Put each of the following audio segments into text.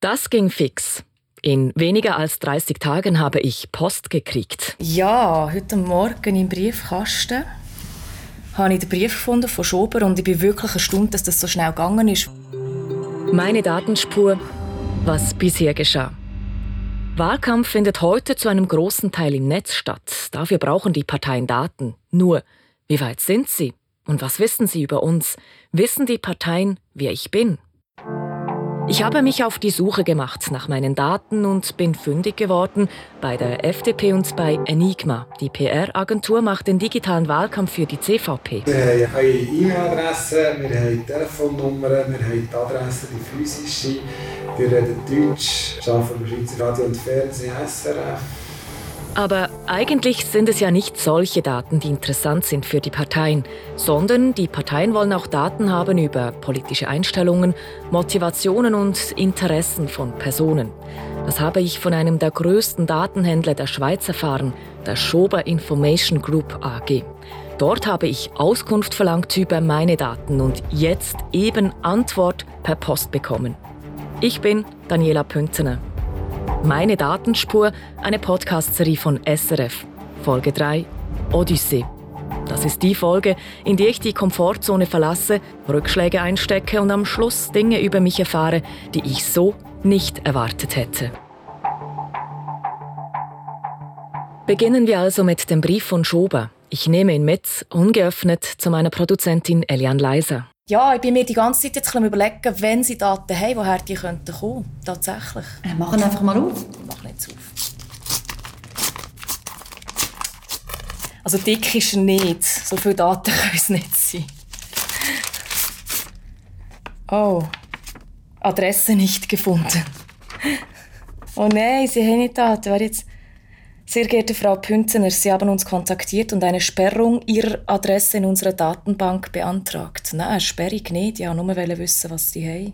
Das ging fix. In weniger als 30 Tagen habe ich Post gekriegt. Ja, heute Morgen im Briefkasten habe ich den Brief gefunden von Schober und ich bin wirklich erstaunt, dass das so schnell gegangen ist. Meine Datenspur, was bisher geschah. Wahlkampf findet heute zu einem großen Teil im Netz statt. Dafür brauchen die Parteien Daten. Nur, wie weit sind sie? Und was wissen sie über uns? Wissen die Parteien, wer ich bin? Ich habe mich auf die Suche gemacht nach meinen Daten und bin fündig geworden bei der FDP und bei Enigma. Die PR-Agentur macht den digitalen Wahlkampf für die CVP. Wir haben E-Mail-Adressen, wir haben Telefonnummern, wir haben die Adresse, die physische. Wir reden Deutsch, arbeiten beim Schweizer Radio und Fernsehen, SRF. Aber eigentlich sind es ja nicht solche Daten, die interessant sind für die Parteien, sondern die Parteien wollen auch Daten haben über politische Einstellungen, Motivationen und Interessen von Personen. Das habe ich von einem der größten Datenhändler der Schweiz erfahren, der Schober Information Group AG. Dort habe ich Auskunft verlangt über meine Daten und jetzt eben Antwort per Post bekommen. Ich bin Daniela Püntener. Meine Datenspur, eine Podcast-Serie von SRF. Folge 3 Odyssee. Das ist die Folge, in der ich die Komfortzone verlasse, Rückschläge einstecke und am Schluss Dinge über mich erfahre, die ich so nicht erwartet hätte. Beginnen wir also mit dem Brief von Schober. Ich nehme ihn mit, ungeöffnet, zu meiner Produzentin Elian Leiser. Ja, ich bin mir die ganze Zeit jetzt überlegen, wenn sie Daten haben, woher die könnten kommen. Tatsächlich. Äh, machen einfach mal auf. Mach nicht auf. Also dick ist er nicht. So viele Daten können es nicht sein. Oh. Adresse nicht gefunden. Oh nein, sie haben nicht Daten. Wer jetzt... Sehr geehrte Frau Pünzener, Sie haben uns kontaktiert und eine Sperrung Ihrer Adresse in unserer Datenbank beantragt. Eine Sperrung nicht. Ja, nur wissen, was Sie haben.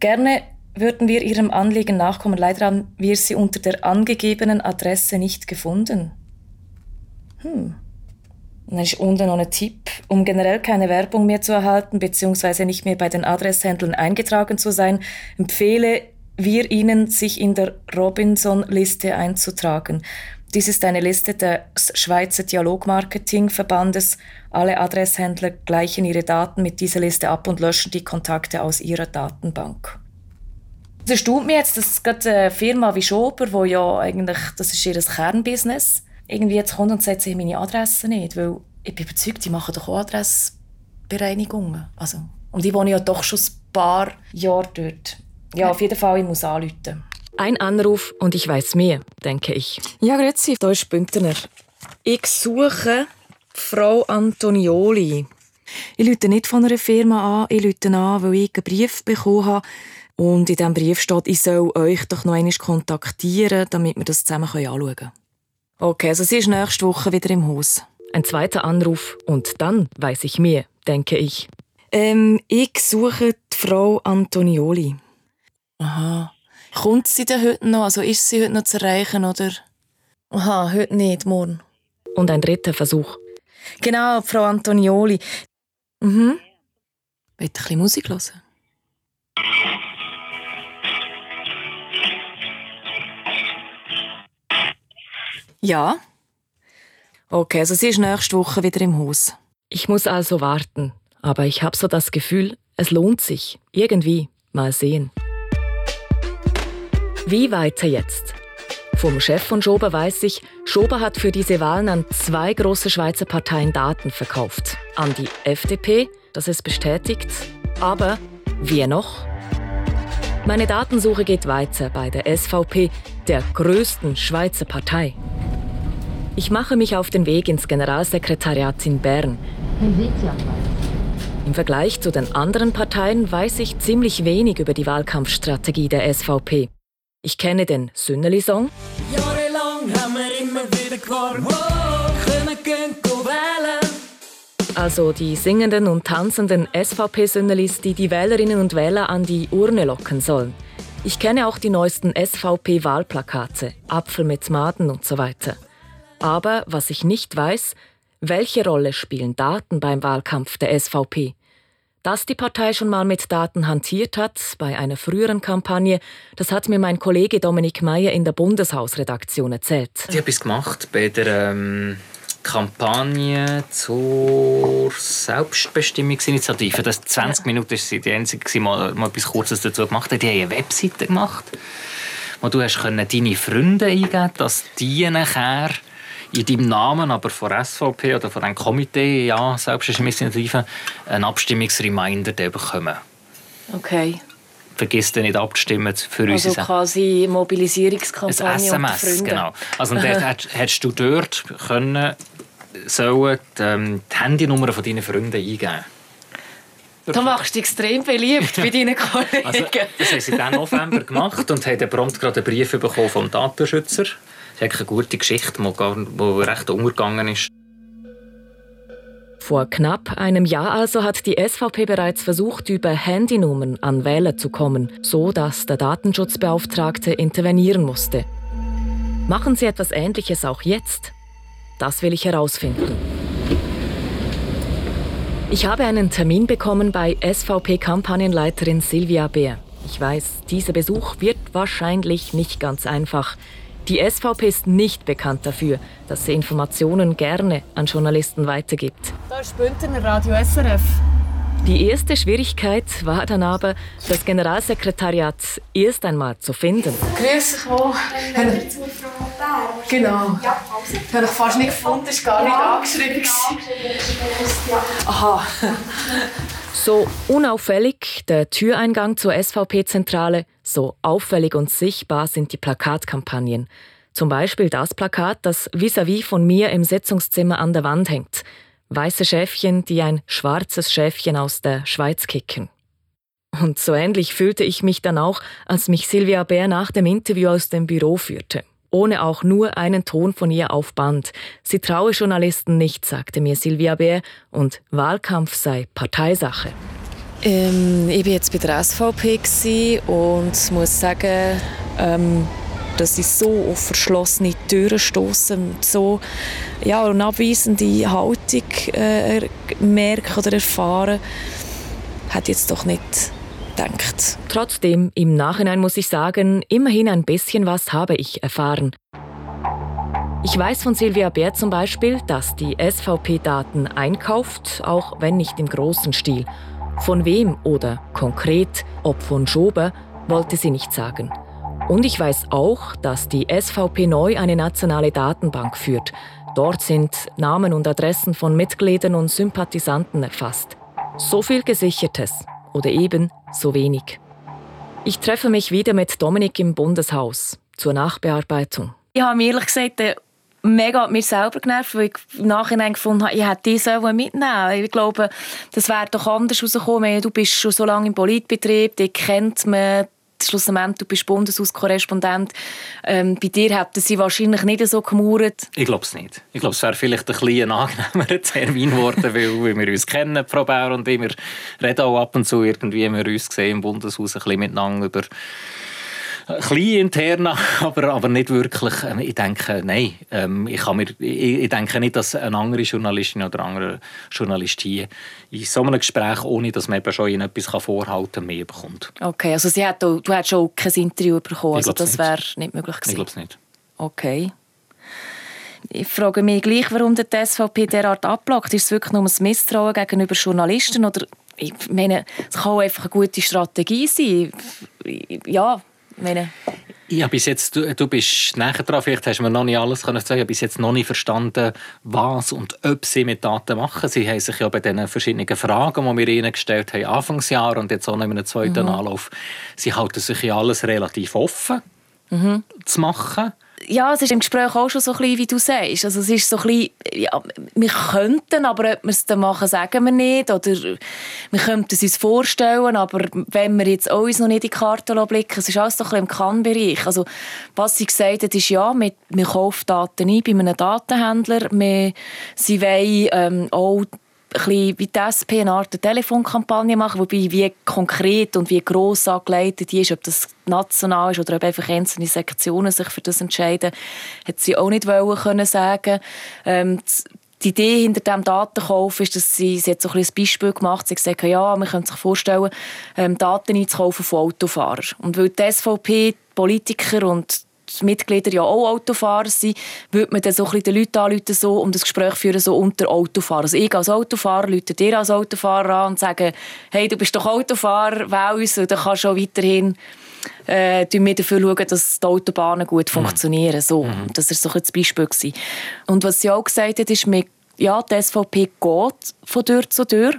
Gerne würden wir Ihrem Anliegen nachkommen. Leider haben wir Sie unter der angegebenen Adresse nicht gefunden. Hm. Und dann ist unten noch ein Tipp. Um generell keine Werbung mehr zu erhalten bzw. nicht mehr bei den Adresshändlern eingetragen zu sein, empfehle wir Ihnen, sich in der Robinson-Liste einzutragen. Dies ist eine Liste des Schweizer Dialogmarketing-Verbandes. Alle Adresshändler gleichen ihre Daten mit dieser Liste ab und löschen die Kontakte aus ihrer Datenbank. Es erstaunt mich jetzt, dass gerade eine Firma wie Schober, wo ja eigentlich, das ist ihr Kernbusiness, irgendwie jetzt kommt und sagt, sie meine Adresse nicht, weil ich bin überzeugt, die machen doch auch Adressbereinigungen. Also, und ich wohne ja doch schon ein paar Jahre dort. Ja, auf jeden Fall, ich muss anrufen. Ein Anruf und ich weiß mehr, denke ich. Ja, grüezi, da ist Bündner. Ich suche Frau Antonioli. Ich rufe nicht von einer Firma an, ich rufe an, weil ich einen Brief bekommen habe. Und in diesem Brief steht, ich soll euch doch noch einmal kontaktieren, damit wir das zusammen anschauen können. Okay, also sie ist nächste Woche wieder im Haus. Ein zweiter Anruf und dann weiß ich mehr, denke ich. Ähm, ich suche die Frau Antonioli. Aha. Kommt sie denn heute noch? Also ist sie heute noch zu erreichen, oder? Aha, heute nicht, morgen. Und ein dritter Versuch. Genau, Frau Antonioli. Mhm. Wollt ein bisschen Musik hören? Ja. Okay, also sie ist nächste Woche wieder im Haus. Ich muss also warten. Aber ich habe so das Gefühl, es lohnt sich. Irgendwie. Mal sehen. Wie weiter jetzt? Vom Chef von Schober weiß ich, Schober hat für diese Wahlen an zwei große Schweizer Parteien Daten verkauft. An die FDP, das es bestätigt. Aber wer noch? Meine Datensuche geht weiter bei der SVP, der größten Schweizer Partei. Ich mache mich auf den Weg ins Generalsekretariat in Bern. Im Vergleich zu den anderen Parteien weiß ich ziemlich wenig über die Wahlkampfstrategie der SVP. Ich kenne den Sünneli-Song. Jahrelang haben wir immer wieder gewartet, wo können gehen wählen. Also die singenden und tanzenden SVP-Sünnelis, die die Wählerinnen und Wähler an die Urne locken sollen. Ich kenne auch die neuesten SVP-Wahlplakate, Apfel mit Maden und so weiter. Aber was ich nicht weiß, welche Rolle spielen Daten beim Wahlkampf der SVP? Dass die Partei schon mal mit Daten hantiert hat, bei einer früheren Kampagne, das hat mir mein Kollege Dominik Meyer in der Bundeshausredaktion erzählt. Ich habe es gemacht bei der ähm, Kampagne zur Selbstbestimmungsinitiative. Das 20 Minuten war die einzige, die mal, mal etwas Kurzes dazu gemacht hat. Die haben eine Webseite gemacht, wo du hast deine Freunde eingeben dass die nachher in deinem Namen, aber von SVP oder von einem Komitee, ja, Selbstbestimmungsinitiative, einen Abstimmungsreminder bekommen. Okay. Vergiss dann nicht abzustimmen für uns. Also quasi Mobilisierungskampagne Ein SMS, genau. Also dort hättest du dort können, sollen die, ähm, die Handynummer von deinen Freunden eingeben. Du machst dich extrem beliebt bei deinen Kollegen. Also, das haben sie dann November gemacht und haben prompt gerade einen Brief bekommen vom Datenschützer ist eigentlich eine gute Geschichte, die recht umgegangen ist. Vor knapp einem Jahr also hat die SVP bereits versucht, über Handynummern an Wähler zu kommen, so dass der Datenschutzbeauftragte intervenieren musste. Machen Sie etwas Ähnliches auch jetzt? Das will ich herausfinden. Ich habe einen Termin bekommen bei SVP-Kampagnenleiterin Silvia Beer. Ich weiß, dieser Besuch wird wahrscheinlich nicht ganz einfach. Die SVP ist nicht bekannt dafür, dass sie Informationen gerne an Journalisten weitergibt. Da ist Bündner Radio SRF. Die erste Schwierigkeit war dann aber, das Generalsekretariat erst einmal zu finden. Grüß dich wohl. Genau. Ja, ich habe fast nicht gefunden, war gar nicht angeschrieben. Aha. So unauffällig der Türeingang zur SVP-Zentrale, so auffällig und sichtbar sind die Plakatkampagnen. Zum Beispiel das Plakat, das vis-à-vis -vis von mir im Sitzungszimmer an der Wand hängt. Weiße Schäfchen, die ein schwarzes Schäfchen aus der Schweiz kicken. Und so ähnlich fühlte ich mich dann auch, als mich Silvia Bär nach dem Interview aus dem Büro führte ohne auch nur einen Ton von ihr auf Band. Sie traue Journalisten nicht, sagte mir Silvia Bär, und Wahlkampf sei Parteisache. Ähm, ich war jetzt bei der SVP und muss sagen, ähm, dass ich so auf verschlossene Türen stoße, so ja, eine abweisende Haltung äh, merke oder erfahre, hat jetzt doch nicht denkt. Trotzdem, im Nachhinein muss ich sagen, immerhin ein bisschen was habe ich erfahren. Ich weiß von Silvia Bär zum Beispiel, dass die SVP Daten einkauft, auch wenn nicht im großen Stil. Von wem oder konkret, ob von Schober, wollte sie nicht sagen. Und ich weiß auch, dass die SVP neu eine nationale Datenbank führt. Dort sind Namen und Adressen von Mitgliedern und Sympathisanten erfasst. So viel Gesichertes oder eben so wenig. Ich treffe mich wieder mit Dominik im Bundeshaus zur Nachbearbeitung. Ich habe mir ehrlich gesagt äh, mega mir selber genervt, weil ich im Nachhinein gefunden habe, ich hätte diese mitnehmen Ich glaube, das wäre doch anders rausgekommen. Du bist schon so lange im Politbetrieb, dich kennt man, schlussendlich, du bist Bundeshauskorrespondent. Ähm, bei dir hätten sie wahrscheinlich nicht so gemauert. Ich glaube es nicht. Ich glaube, es wäre vielleicht ein bisschen angenehmer Termin geworden, weil wir uns kennen, Frau Bauer und ich. Wir reden auch ab und zu irgendwie, wir uns sehen im Bundeshaus ein bisschen miteinander über ein bisschen intern, aber, aber nicht wirklich. Ähm, ich denke, nein, ähm, ich, kann mir, ich, denke nicht, dass eine andere Journalistin oder ein anderer Journalist hier in so einem Gespräch, ohne dass man eben schon ihnen etwas vorhalten kann, mehr bekommt. Okay, also sie hat auch, du hättest schon kein Interview bekommen, also das wäre nicht möglich gewesen? Ich glaube es nicht. Okay. Ich frage mich gleich, warum die SVP derart abblockt. Ist es wirklich nur ein Misstrauen gegenüber Journalisten oder ich meine, es kann auch einfach eine gute Strategie sein. Ja, meine. Ja, bis jetzt, du, du bist näher dran, vielleicht hast du mir noch nicht alles können sagen, ich habe bis jetzt noch nicht verstanden, was und ob sie mit Daten machen. Sie haben sich ja bei den verschiedenen Fragen, die wir ihnen gestellt haben, Anfangsjahr und jetzt auch noch in einem zweiten mhm. Anlauf, sie halten sich ja alles relativ offen mhm. zu machen ja, es ist im Gespräch auch schon so ein bisschen, wie du sagst. Also es ist so ein bisschen, ja, wir könnten, aber ob wir es dann machen, sagen wir nicht. Oder wir könnten es uns vorstellen, aber wenn wir jetzt uns noch nicht in die Karte blicken, es ist alles so ein bisschen im Kann-Bereich. Also was sie gesagt hat, ist ja, wir, wir kaufen Daten ein bei einem Datenhändler. Wir, sie wollen ähm, auch bisschen wie die SP eine Art Telefonkampagne machen, wobei wie konkret und wie gross angeleitet die ist, ob das national ist oder ob einfach einzelne Sektionen sich für das entscheiden, hat sie auch nicht wollen können sagen. Ähm, die Idee hinter dem Datenkauf ist, dass sie, sie hat so ein, ein Beispiel gemacht, sie hat gesagt, ja, man könnte sich vorstellen, ähm, Daten einzukaufen von Autofahrern. Und weil die SVP, Politiker und die Mitglieder ja auch Autofahrer sind, würde man dann so ein bisschen den Leuten anrufen so, und das Gespräch führen so unter Autofahrern. Also ich als Autofahrer rufe dir als Autofahrer an und sage, hey, du bist doch Autofahrer, wähl uns, und dann kannst du auch weiterhin äh, wir dafür schauen, dass die Autobahnen gut mhm. funktionieren. So, mhm. Das war so ein Beispiel. Gewesen. Und was sie auch gesagt hat, ist, ja, die SVP geht von Tür zu Tür,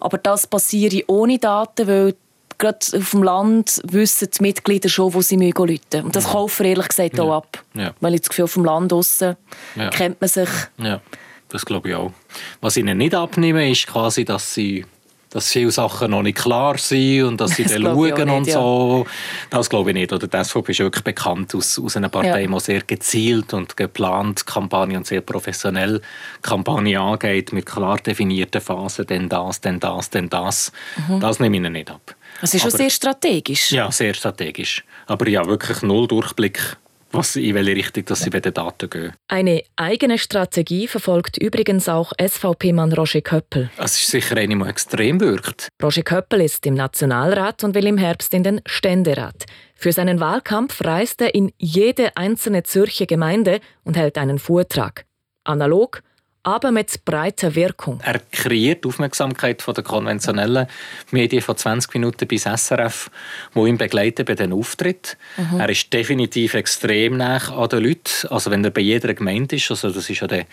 aber das passiert ohne Daten, weil gerade auf dem Land wissen die Mitglieder schon, wo sie müssen. Und das ja. kaufen ehrlich gesagt ja. auch ab. Ja. Weil ich das Gefühl, auf dem Land draussen ja. kennt man sich. Ja, das glaube ich auch. Was ihnen nicht abnehme, ist quasi, dass sie dass viele Sachen noch nicht klar sind und dass sie das dann schauen und nicht, so. Ja. Das glaube ich nicht. Oder die SVP ist wirklich bekannt aus, aus einer Partei, ja. die sehr gezielt und geplant Kampagne und sehr professionell Kampagne angeht, mit klar definierten Phasen, denn das, denn das, denn das. Mhm. Das nehme ich ihnen nicht ab. Das ist schon sehr strategisch. Ja, sehr strategisch. Aber ja, wirklich null Durchblick was, in welche Richtung dass sie bei den Daten gehen. Eine eigene Strategie verfolgt übrigens auch SVP-Mann Roger Köppel. Es ist sicher eine, die extrem wirkt. Roger Köppel ist im Nationalrat und will im Herbst in den Ständerat. Für seinen Wahlkampf reist er in jede einzelne Zürcher Gemeinde und hält einen Vortrag. Analog aber mit breiter Wirkung. Er kreiert Aufmerksamkeit von den konventionellen Medien von 20 Minuten bis SRF, wo ihn begleiten bei den Auftritt. Mhm. Er ist definitiv extrem nah an den Leuten. Also wenn er bei jeder Gemeinde ist, also das ist ja der...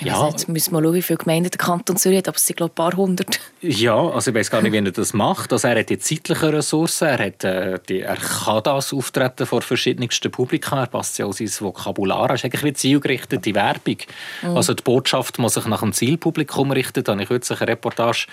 Ja, also jetzt müssen wir schauen, wie viele Gemeinden der Kanton Zürich hat, aber es sind glaube ich ein paar hundert. Ja, also ich weiß gar nicht, wie er das macht. Also er hat die zeitlichen Ressourcen, er, hat, äh, die, er kann das auftreten vor verschiedensten Publika, er passt ja auch sein Vokabular, er ist eigentlich wie zielgerichtete Werbung. Mhm. Also die Botschaft Botschaft muss sich nach dem Zielpublikum richten. Da habe ich kürzlich eine Reportage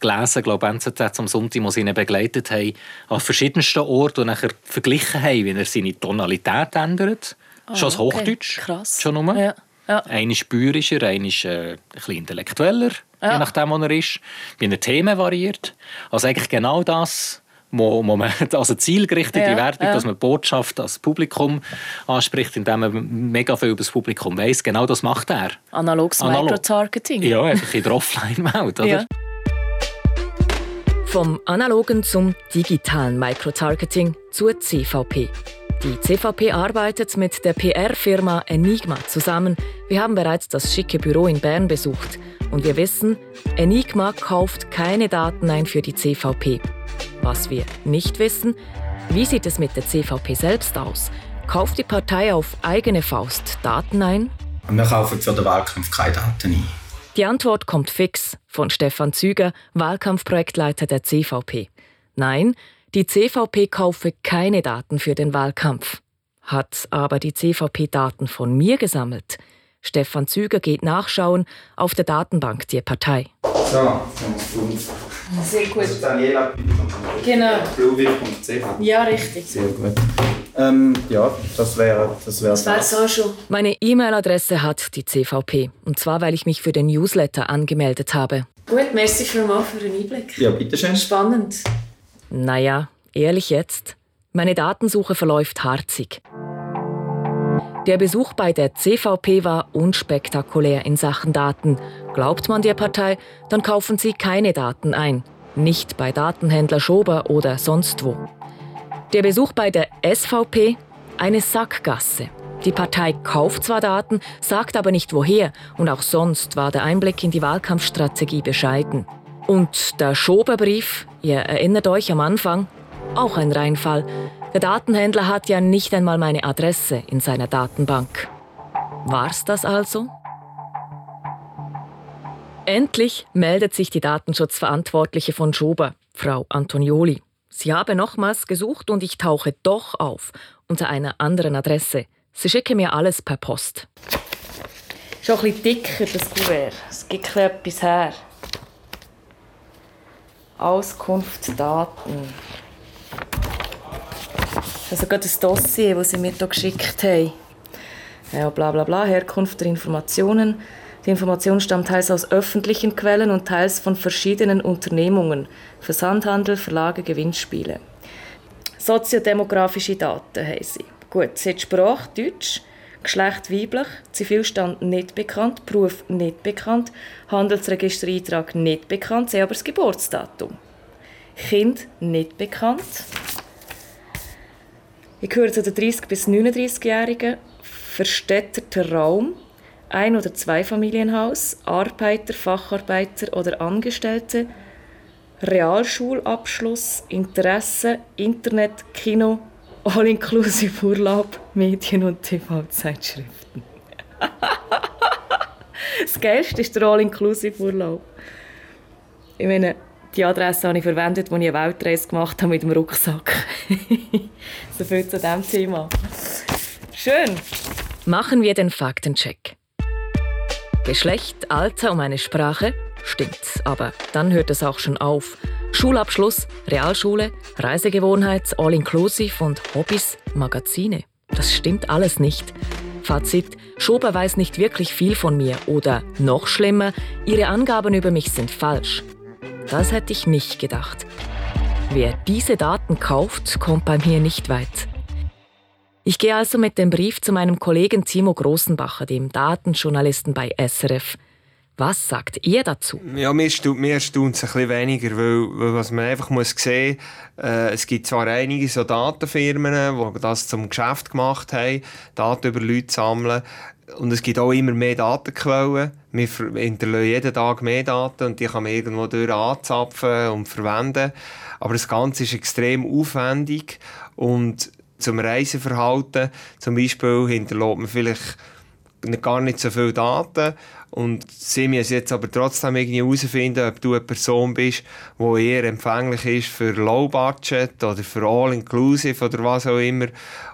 gelesen, glaube NZZ am Sonntag, sie ihn begleitet haben, an verschiedensten Orten und nachher verglichen haben, wie er seine Tonalität ändert. Oh, schon als okay. Hochdeutsch. Krass. Schon nur. Ja. Ja. Ein ist bäuerischer, ein ist äh, ein bisschen intellektueller, ja. je nachdem, wo er ist. Wie er Themen variiert. Also eigentlich genau das, man, also zielgerichtete ja, Werbung, ja. dass man Botschaft als Publikum anspricht, indem man mega viel über das Publikum weiß. Genau das macht er. Analoges Analog. Microtargeting. Ja, einfach in der Offline-Welt, oder? Ja. Vom analogen zum digitalen Microtargeting zur CVP. Die CVP arbeitet mit der PR-Firma Enigma zusammen. Wir haben bereits das schicke Büro in Bern besucht. Und wir wissen, Enigma kauft keine Daten ein für die CVP. Was wir nicht wissen, wie sieht es mit der CVP selbst aus? Kauft die Partei auf eigene Faust Daten ein? Wir kaufen für den Wahlkampf keine Daten ein. Die Antwort kommt fix von Stefan Züger, Wahlkampfprojektleiter der CVP. Nein, die CVP kaufe keine Daten für den Wahlkampf. Hat aber die CVP Daten von mir gesammelt? Stefan Züger geht nachschauen auf der Datenbank der Partei. So, und sehr gut. Also Daniela Genau. Ja, richtig. Sehr gut. Ähm, ja, das wäre das. Wär das wär's auch schon. Meine E-Mail-Adresse hat die CVP. Und zwar, weil ich mich für den Newsletter angemeldet habe. Gut, merci mal für den Einblick. Ja, bitteschön. Spannend. Naja, ehrlich jetzt. Meine Datensuche verläuft harzig. Der Besuch bei der CVP war unspektakulär in Sachen Daten. Glaubt man der Partei, dann kaufen sie keine Daten ein. Nicht bei Datenhändler Schober oder sonst wo. Der Besuch bei der SVP? Eine Sackgasse. Die Partei kauft zwar Daten, sagt aber nicht woher und auch sonst war der Einblick in die Wahlkampfstrategie bescheiden. Und der Schoberbrief, ihr erinnert euch am Anfang, auch ein Reinfall. Der Datenhändler hat ja nicht einmal meine Adresse in seiner Datenbank. War's das also? Endlich meldet sich die Datenschutzverantwortliche von Schober, Frau Antonioli. Sie habe nochmals gesucht und ich tauche doch auf unter einer anderen Adresse. Sie schicke mir alles per Post. Schon ein bisschen dicker, das Kuvert. Es gibt etwas her. Auskunftsdaten. Also gerade das Dossier, das sie mir hier geschickt haben. Ja, bla bla bla, Herkunft der Informationen. Die Information stammt teils aus öffentlichen Quellen und teils von verschiedenen Unternehmungen. Versandhandel, Verlage, Gewinnspiele. Soziodemografische Daten haben sie. Gut, sie hat Sprache Deutsch, Geschlecht weiblich, Zivilstand nicht bekannt, Beruf nicht bekannt, Handelsregistereintrag nicht bekannt, sie aber das Geburtsdatum. Kind nicht bekannt. Ich gehöre zu den 30- bis 39-Jährigen, verstädterter Raum, ein- oder Zweifamilienhaus, Arbeiter, Facharbeiter oder Angestellte, Realschulabschluss, Interesse, Internet, Kino, All-Inclusive Urlaub, Medien und TV-Zeitschriften. das Geilste ist der All-Inclusive Urlaub. Ich meine, die Adresse habe ich verwendet, als ich eine Weltreise gemacht habe mit dem Rucksack. so viel zu diesem Thema. Schön. Machen wir den Faktencheck. Geschlecht, Alter und eine Sprache stimmt, aber dann hört es auch schon auf. Schulabschluss, Realschule, Reisegewohnheit, All-Inclusive und Hobbys, Magazine. Das stimmt alles nicht. Fazit, Schober weiß nicht wirklich viel von mir oder noch schlimmer, ihre Angaben über mich sind falsch. Das hätte ich nicht gedacht. Wer diese Daten kauft, kommt bei mir nicht weit. Ich gehe also mit dem Brief zu meinem Kollegen Timo Grossenbacher, dem Datenjournalisten bei SRF. Was sagt ihr dazu? Ja, mir erstaunt es ein bisschen weniger, weil, weil was man einfach muss sehen muss, äh, es gibt zwar einige so Datenfirmen, die das zum Geschäft gemacht haben, Daten über Leute sammeln, und es gibt auch immer mehr Datenquellen. Wir hinterlassen jeden Tag mehr Daten und die kann man irgendwo durch anzapfen und verwenden. Aber das Ganze ist extrem aufwendig und zum Reiseverhalten. Zum Beispiel hinterlässt man vielleicht gar nicht so viele Daten und sie müssen jetzt aber trotzdem irgendwie herausfinden, ob du eine Person bist, die eher empfänglich ist für Low Budget oder für All Inclusive oder was auch immer.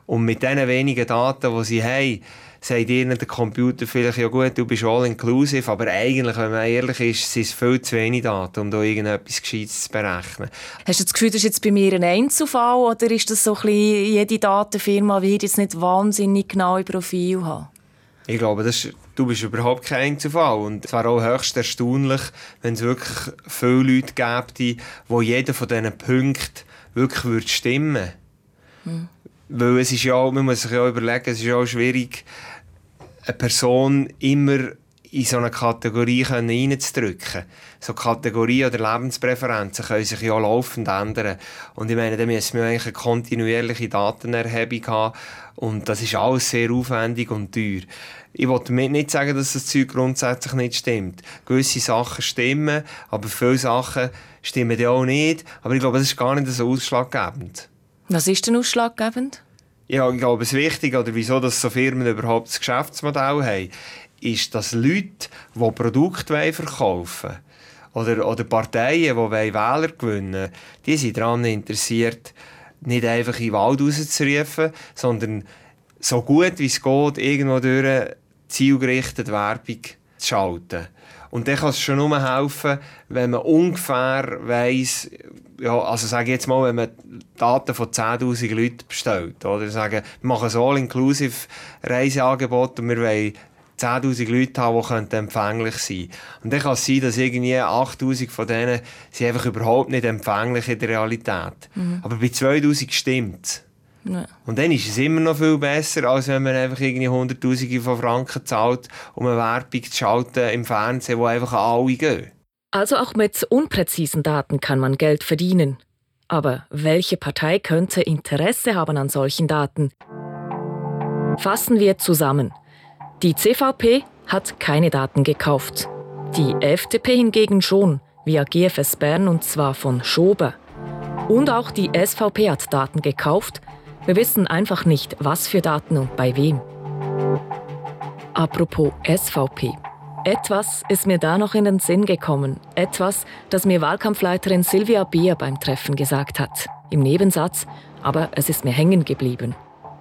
Und mit diesen wenigen Daten, die sie haben, sagt ihnen der Computer vielleicht, ja gut, du bist all inclusive, aber eigentlich, wenn man ehrlich ist, sind es viel zu wenig Daten, um da irgendetwas Gescheites zu berechnen. Hast du das Gefühl, das ist jetzt bei mir ein Einzelfall oder ist das so ein bisschen, jede Datenfirma wird jetzt nicht wahnsinnig genaue Profil haben? Ich glaube, das ist, du bist überhaupt kein Einzelfall. Und es wäre auch höchst erstaunlich, wenn es wirklich viele Leute gäbe, wo jeder von diesen Punkten wirklich würde stimmen würde. Hm. Weil es ist ja, man muss sich ja überlegen, es ist ja auch schwierig, eine Person immer in so eine Kategorie reinzudrücken. So Kategorien oder Lebenspräferenzen können sich ja laufend ändern. Und ich meine, da müssen wir eigentlich eine kontinuierliche Datenerhebung haben. Und das ist alles sehr aufwendig und teuer. Ich will damit nicht sagen, dass das Zeug grundsätzlich nicht stimmt. Gewisse Sachen stimmen, aber viele Sachen stimmen ja auch nicht. Aber ich glaube, das ist gar nicht so ausschlaggebend. Was ist denn ausschlaggebend? Ja, ich glaube, das Wichtige, oder wieso dass so Firmen überhaupt das Geschäftsmodell haben, ist, dass Leute, die Produkte verkaufen wollen, oder, oder Parteien, die Wähler gewinnen wollen, die sind daran interessiert, nicht einfach in den Wald rauszurufen, sondern so gut wie es geht, irgendwo durch zielgerichtet Werbung zu schalten. Und dann kann es schon nur helfen, wenn man ungefähr weiss, ja, also sage ich jetzt mal, wenn man Daten von 10'000 Leuten bestellt, oder sagen, wir machen ein all-inclusive Reiseangebot und wir wollen 10'000 Leute haben, die empfänglich sein Und dann kann es sein, dass irgendwie 8'000 von denen sind einfach überhaupt nicht empfänglich in der Realität. Mhm. Aber bei 2'000 stimmt es. Ja. Und dann ist es immer noch viel besser, als wenn man einfach irgendwie Hunderttausende von Franken zahlt, um eine Werbung zu schalten im Fernsehen, wo einfach an alle gehen. Also auch mit unpräzisen Daten kann man Geld verdienen. Aber welche Partei könnte Interesse haben an solchen Daten? Fassen wir zusammen. Die CVP hat keine Daten gekauft. Die FDP hingegen schon, via GFS Bern und zwar von Schober. Und auch die SVP hat Daten gekauft, wir wissen einfach nicht, was für Daten und bei wem. Apropos SVP. Etwas ist mir da noch in den Sinn gekommen. Etwas, das mir Wahlkampfleiterin Silvia Beer beim Treffen gesagt hat. Im Nebensatz, aber es ist mir hängen geblieben.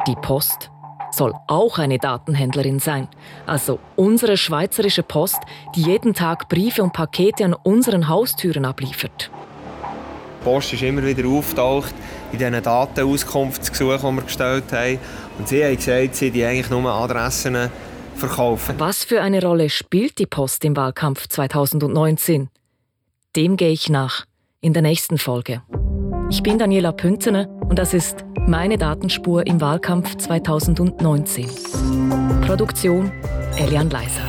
Die Post soll auch eine Datenhändlerin sein. Also unsere schweizerische Post, die jeden Tag Briefe und Pakete an unseren Haustüren abliefert. Die Post ist immer wieder auftaucht in diesen Datenauskunftsgesuchen, die wir gestellt haben. Und sie haben gesagt, sie die eigentlich nur Adressen verkaufen. Was für eine Rolle spielt die Post im Wahlkampf 2019? Dem gehe ich nach in der nächsten Folge. Ich bin Daniela Pünzener Und das ist meine Datenspur im Wahlkampf 2019. Produktion Elian Leiser.